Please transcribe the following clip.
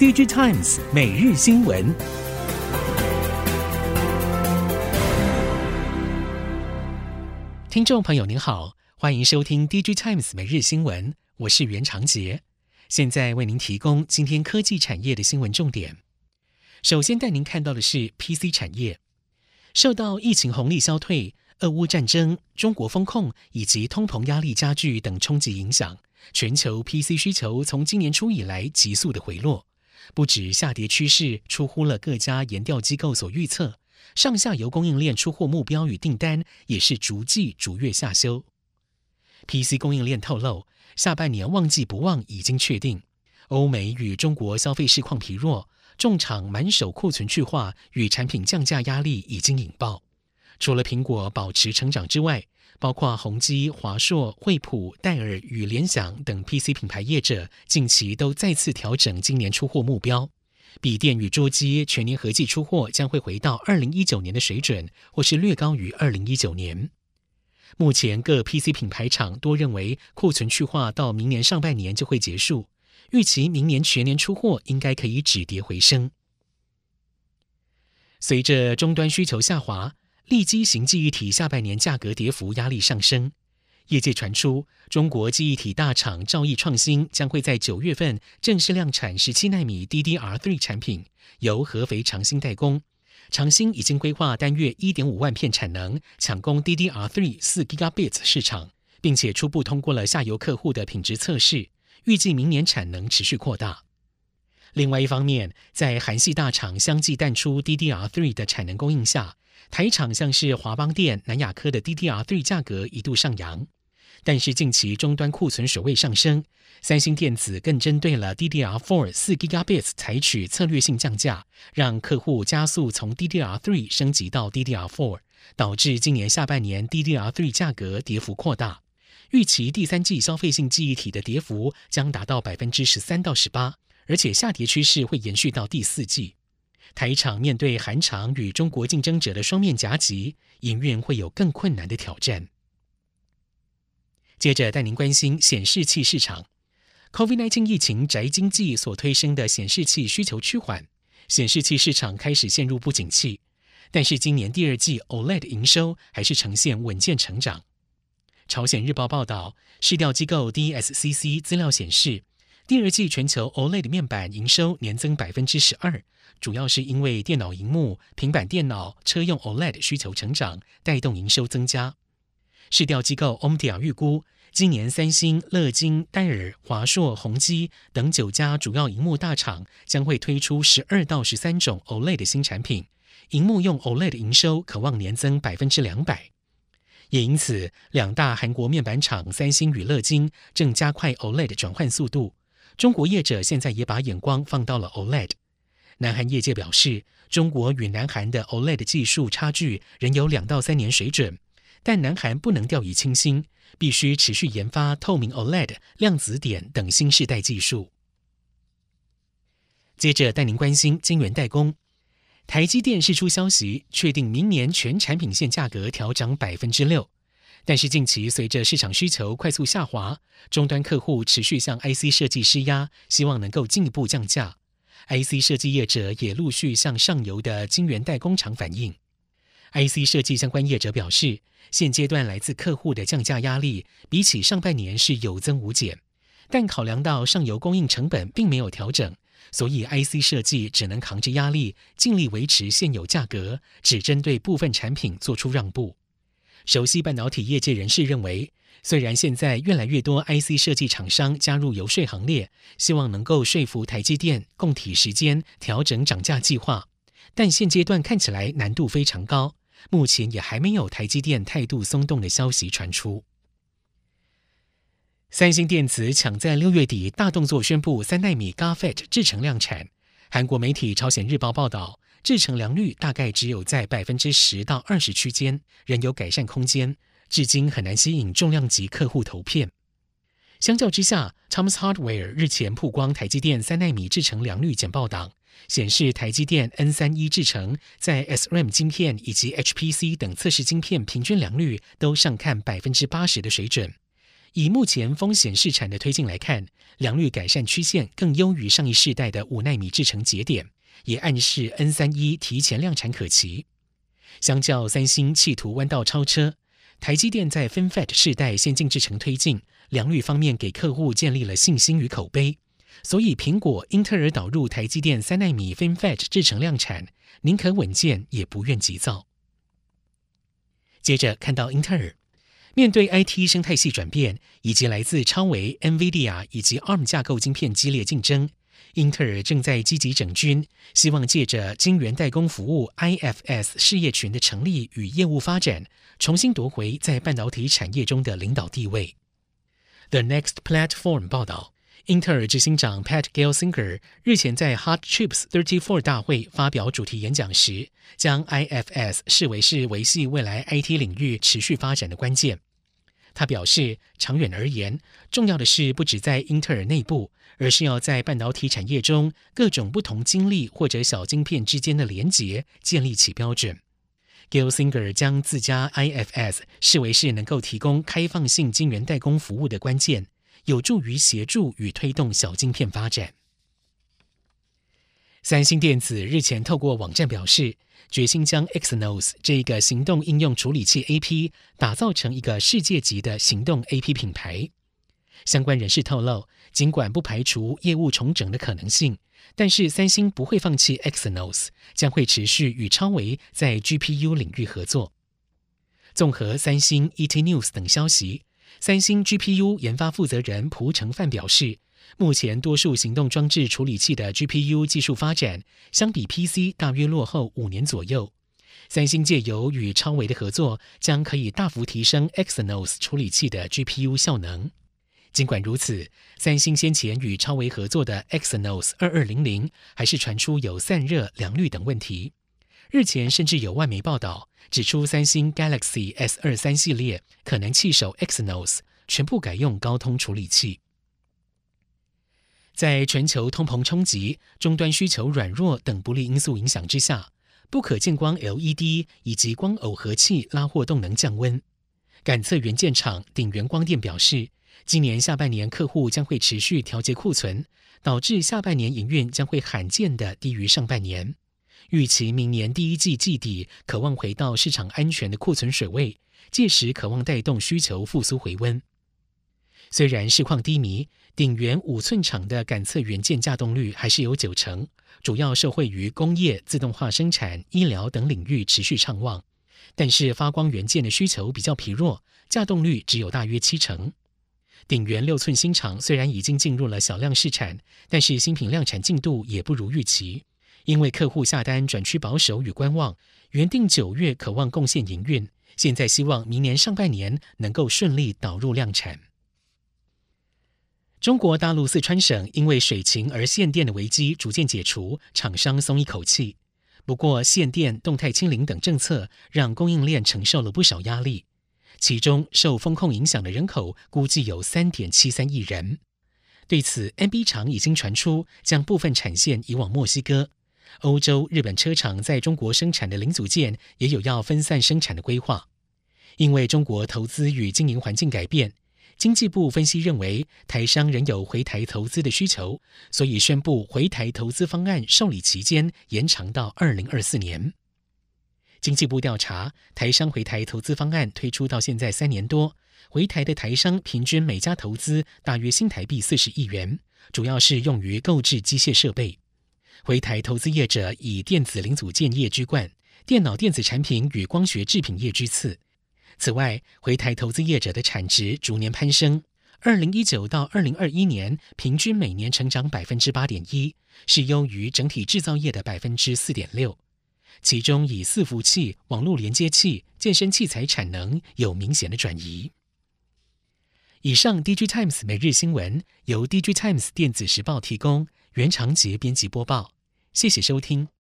DigiTimes 每日新闻，听众朋友您好，欢迎收听 DigiTimes 每日新闻，我是袁长杰，现在为您提供今天科技产业的新闻重点。首先带您看到的是 PC 产业，受到疫情红利消退、俄乌战争、中国风控以及通膨压力加剧等冲击影响，全球 PC 需求从今年初以来急速的回落。不止下跌趋势出乎了各家研调机构所预测，上下游供应链出货目标与订单也是逐季逐月下修。PC 供应链透露，下半年旺季不旺已经确定。欧美与中国消费市况疲弱，重厂满手库存去化与产品降价压力已经引爆。除了苹果保持成长之外，包括宏基、华硕、惠普、戴尔与联想等 PC 品牌业者，近期都再次调整今年出货目标。笔电与桌机全年合计出货将会回到二零一九年的水准，或是略高于二零一九年。目前各 PC 品牌厂多认为库存去化到明年上半年就会结束，预期明年全年出货应该可以止跌回升。随着终端需求下滑。利基型记忆体下半年价格跌幅压力上升，业界传出中国记忆体大厂兆易创新将会在九月份正式量产十七纳米 DDR3 产品，由合肥长兴代工。长兴已经规划单月一点五万片产能，抢攻 DDR3 四 Gigabit 市场，并且初步通过了下游客户的品质测试，预计明年产能持续扩大。另外一方面，在韩系大厂相继淡出 DDR3 的产能供应下，台厂像是华邦电、南亚科的 DDR3 价格一度上扬，但是近期终端库存水位上升，三星电子更针对了 DDR4 四 Gigabits 采取策略性降价，让客户加速从 DDR3 升级到 DDR4，导致今年下半年 DDR3 价格跌幅扩大，预期第三季消费性记忆体的跌幅将达到百分之十三到十八，而且下跌趋势会延续到第四季。台厂面对韩厂与中国竞争者的双面夹击，营运会有更困难的挑战。接着带您关心显示器市场，COVID-19 疫情宅经济所推升的显示器需求趋缓，显示器市场开始陷入不景气。但是今年第二季 OLED 营收还是呈现稳健成长。朝鲜日报报道，市调机构 DSCC 资料显示。第二季全球 OLED 面板营收年增百分之十二，主要是因为电脑荧幕、平板电脑、车用 OLED 需求成长，带动营收增加。市调机构 Omdia 预估，今年三星、乐金、戴尔、华硕、宏基等九家主要荧幕大厂将会推出十二到十三种 OLED 的新产品，荧幕用 OLED 的营收可望年增百分之两百。也因此，两大韩国面板厂三星与乐金正加快 OLED 转换速度。中国业者现在也把眼光放到了 OLED。南韩业界表示，中国与南韩的 OLED 技术差距仍有两到三年水准，但南韩不能掉以轻心，必须持续研发透明 OLED、量子点等新世代技术。接着带您关心晶圆代工，台积电释出消息，确定明年全产品线价格调涨百分之六。但是近期随着市场需求快速下滑，终端客户持续向 IC 设计施压，希望能够进一步降价。IC 设计业者也陆续向上游的晶圆代工厂反映。IC 设计相关业者表示，现阶段来自客户的降价压力，比起上半年是有增无减。但考量到上游供应成本并没有调整，所以 IC 设计只能扛着压力，尽力维持现有价格，只针对部分产品做出让步。熟悉半导体业界人士认为，虽然现在越来越多 IC 设计厂商加入游说行列，希望能够说服台积电供体时间调整涨价计划，但现阶段看起来难度非常高。目前也还没有台积电态度松动的消息传出。三星电子抢在六月底大动作宣布三纳米 GAAFET 制程量产。韩国媒体朝鲜日报报道。制程良率大概只有在百分之十到二十区间，仍有改善空间，至今很难吸引重量级客户投片。相较之下，Thomas Hardware 日前曝光台积电三纳米制程良率简报档，显示台积电 N 三一制程在 SRAM 晶片以及 HPC 等测试晶片平均良率都上看百分之八十的水准。以目前风险试产的推进来看，良率改善曲线更优于上一世代的五纳米制程节点，也暗示 N 三一提前量产可期。相较三星企图弯道超车，台积电在 FinFET 世代先进制程推进，良率方面给客户建立了信心与口碑。所以，苹果、英特尔导入台积电三纳米 FinFET 制程量产，宁可稳健也不愿急躁。接着看到英特尔，面对 IT 生态系转变以及来自超微、NVIDIA 以及 ARM 架构晶片激烈竞争，英特尔正在积极整军，希望借着晶圆代工服务 IFS 事业群的成立与业务发展，重新夺回在半导体产业中的领导地位。The Next Platform 报道。英特尔执行长 Pat Gelsinger 日前在 Hot Chips 34大会发表主题演讲时，将 IFS 视为是维系未来 IT 领域持续发展的关键。他表示，长远而言，重要的是不只在英特尔内部，而是要在半导体产业中各种不同晶粒或者小晶片之间的连结建立起标准。Gelsinger 将自家 IFS 视为是能够提供开放性晶圆代工服务的关键。有助于协助与推动小晶片发展。三星电子日前透过网站表示，决心将 Exynos 这一个行动应用处理器 AP 打造成一个世界级的行动 AP 品牌。相关人士透露，尽管不排除业务重整的可能性，但是三星不会放弃 Exynos，将会持续与超微在 GPU 领域合作。综合三星、ET News 等消息。三星 GPU 研发负责人蒲承范表示，目前多数行动装置处理器的 GPU 技术发展，相比 PC 大约落后五年左右。三星借由与超微的合作，将可以大幅提升 Exynos 处理器的 GPU 效能。尽管如此，三星先前与超微合作的 Exynos 二二零零，还是传出有散热、良率等问题。日前甚至有外媒报道指出，三星 Galaxy S 二三系列可能弃守 Exynos，全部改用高通处理器。在全球通膨冲击、终端需求软弱等不利因素影响之下，不可见光 LED 以及光耦合器拉货动能降温。感测元件厂鼎元光电表示，今年下半年客户将会持续调节库存，导致下半年营运将会罕见的低于上半年。预期明年第一季季底可望回到市场安全的库存水位，届时可望带动需求复苏回温。虽然市况低迷，鼎元五寸厂的感测元件稼动率还是有九成，主要受惠于工业、自动化生产、医疗等领域持续畅旺。但是发光元件的需求比较疲弱，稼动率只有大约七成。鼎元六寸新厂虽然已经进入了小量试产，但是新品量产进度也不如预期。因为客户下单转趋保守与观望，原定九月可望贡献营运，现在希望明年上半年能够顺利导入量产。中国大陆四川省因为水情而限电的危机逐渐解除，厂商松一口气。不过限电、动态清零等政策让供应链承受了不少压力，其中受封控影响的人口估计有三点七三亿人。对此，MB 厂已经传出将部分产线移往墨西哥。欧洲、日本车厂在中国生产的零组件也有要分散生产的规划，因为中国投资与经营环境改变，经济部分析认为台商仍有回台投资的需求，所以宣布回台投资方案受理期间延长到二零二四年。经济部调查，台商回台投资方案推出到现在三年多，回台的台商平均每家投资大约新台币四十亿元，主要是用于购置机械设备。回台投资业者以电子零组件业居冠，电脑电子产品与光学制品业居次。此外，回台投资业者的产值逐年攀升，二零一九到二零二一年平均每年成长百分之八点一，是优于整体制造业的百分之四点六。其中以伺服器、网络连接器、健身器材产能有明显的转移。以上，DG Times 每日新闻由 DG Times 电子时报提供。原长杰编辑播报，谢谢收听。